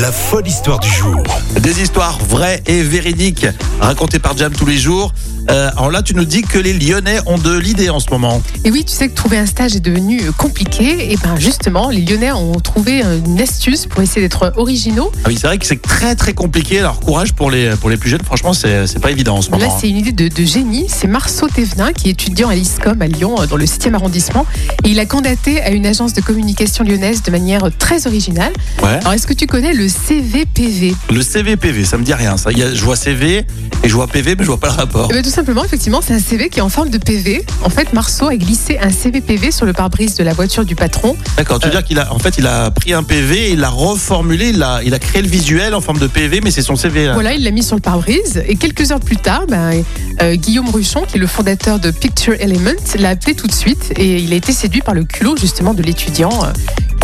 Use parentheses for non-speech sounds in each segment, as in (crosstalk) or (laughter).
La folle histoire du jour. Des histoires vraies et véridiques racontées par Jam tous les jours. Euh, alors là, tu nous dis que les Lyonnais ont de l'idée en ce moment. Et oui, tu sais que trouver un stage est devenu euh, compliqué. Et ben justement, les Lyonnais ont trouvé euh, une astuce pour essayer d'être originaux. Ah oui, c'est vrai que c'est très très compliqué. Alors courage pour les pour les plus jeunes. Franchement, c'est c'est pas évident en ce moment. Là, c'est une idée de, de génie. C'est Marceau Thévenin qui est étudiant à l'ISCOM à Lyon, euh, dans le 7e arrondissement. Et il a candidaté à une agence de communication lyonnaise de manière euh, très originale. Ouais. Alors, est-ce que tu connais le CVPV Le CVPV, ça me dit rien. Ça, Il y a- je vois CV et je vois PV, mais je vois pas le rapport. Eh ben, Tout simplement, effectivement, c'est un CV qui est en forme de PV. En fait, Marceau a glissé un CVPV sur le pare-brise de la voiture du patron. D'accord. Tu veux dire qu'il a en fait il a pris un PV, il l'a reformulé, il a il a créé le visuel en forme de PV, mais c'est son CV. Là. Voilà, il l'a mis sur le pare-brise. Et quelques heures plus tard, ben, euh, Guillaume Ruchon, qui est le fondateur de Picture Element, l'a appelé tout de suite. Et il a été séduit par le culot, justement, de l'étudiant. euh,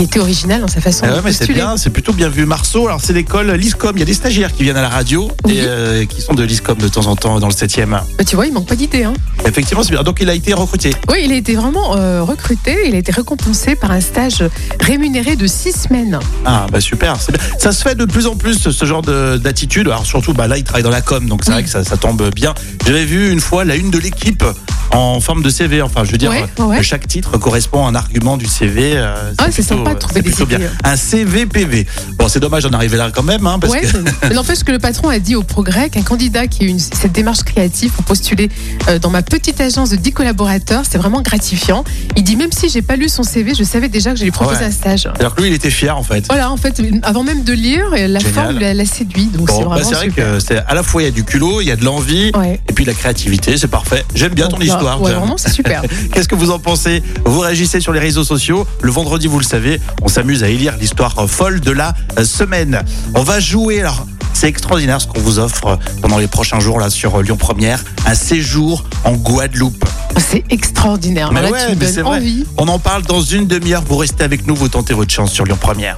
était original dans sa façon Ah de mais c'est postuler. bien, c'est plutôt bien vu. Marceau, alors c'est l'école l'ISCOM. Il y a des stagiaires qui viennent à la radio Oui. et euh, qui sont de l'ISCOM de temps en temps dans le 7e. Bah, tu vois, il manque pas d'idées. Hein. Effectivement, c'est bien. Donc il a été recruté. Oui, il a été vraiment euh, recruté. Il a été récompensé par un stage rémunéré de six semaines. Ah bah super. Ça se fait de plus en plus ce genre de- d'attitude. Alors surtout, bah là il travaille dans la com, donc c'est Oui. vrai que ça, ça tombe bien. J'avais vu une fois la une de l'équipe en forme de CV. Enfin, je veux dire, Ouais, euh, ouais. chaque titre correspond à un argument du CV. euh, Ah, c'est plutôt- sympa de trouver c'est des plutôt bien. Un CVPV. Bon, c'est dommage d'en arriver là quand même, hein, parce Ouais, que (laughs) n'empêche que le patron a dit au progrès qu'un candidat qui a eu une- cette démarche créative pour postuler euh, dans ma petite agence de 10 collaborateurs, c'est vraiment gratifiant. Il dit même si j'ai pas lu son CV, je savais déjà que proposé Ouais. un stage. alors que lui il était fier en fait. Voilà, en fait, avant même de lire, la Génial. forme l'a séduit. Donc c'est Bon, bah, c'est vrai super. que c'est à la fois il y a du culot, il y a de l'envie, et puis la créativité, c'est parfait. J'aime bien ton Donc, Ouais, vraiment, c'est super. (laughs) Qu'est-ce que vous en pensez Vous réagissez sur les réseaux sociaux. Le vendredi, vous le savez, on s'amuse à élire l'histoire folle de la euh, semaine. On va jouer. Alors, c'est extraordinaire ce qu'on vous offre pendant les prochains jours là sur euh, Lyon Première, un séjour en Guadeloupe. c'est extraordinaire. Mais Là, ouais, tu me mais c'est donnes vrai. envie. On en parle dans une demi-heure. Vous restez avec nous, vous tentez votre chance sur Lyon Première.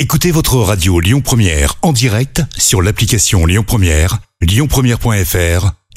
Écoutez votre radio Lyon Première en direct sur l'application Lyon Première, lyonpremière.fr